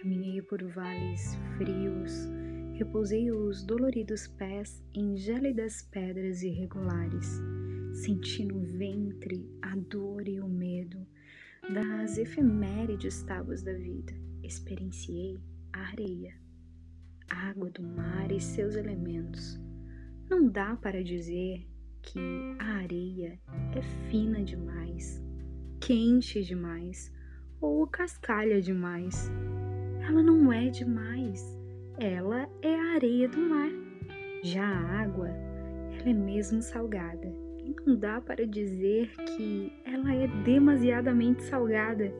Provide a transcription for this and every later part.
Caminhei por vales frios, repousei os doloridos pés em gélidas pedras irregulares, senti no ventre a dor e o medo das efemérides tábuas da vida. Experienciei a areia, a água do mar e seus elementos. Não dá para dizer que a areia é fina demais, quente demais ou cascalha demais. Ela não é demais, ela é a areia do mar. Já a água, ela é mesmo salgada e não dá para dizer que ela é demasiadamente salgada.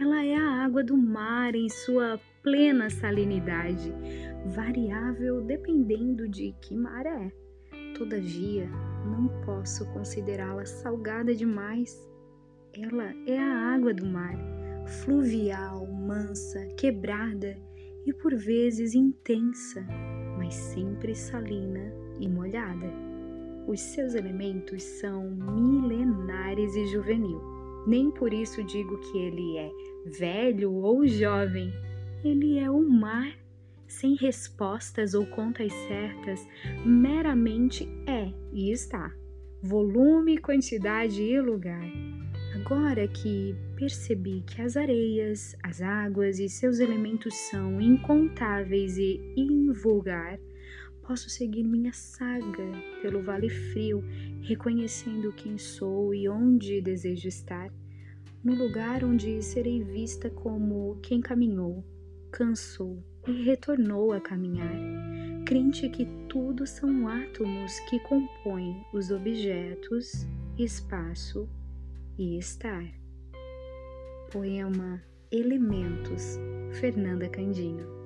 Ela é a água do mar em sua plena salinidade, variável dependendo de que mar é. Todavia, não posso considerá-la salgada demais. Ela é a água do mar, fluvial, mansa, quebrada e por vezes intensa, mas sempre salina e molhada. Os seus elementos são milenares e juvenil. Nem por isso digo que ele é velho ou jovem. Ele é o mar sem respostas ou contas certas, meramente é e está. Volume, quantidade e lugar. Agora que percebi que as areias, as águas e seus elementos são incontáveis e invulgar, posso seguir minha saga pelo Vale Frio, reconhecendo quem sou e onde desejo estar, no lugar onde serei vista como quem caminhou, cansou e retornou a caminhar, crente que tudo são átomos que compõem os objetos, espaço e estar. Poema Elementos, Fernanda Candinho.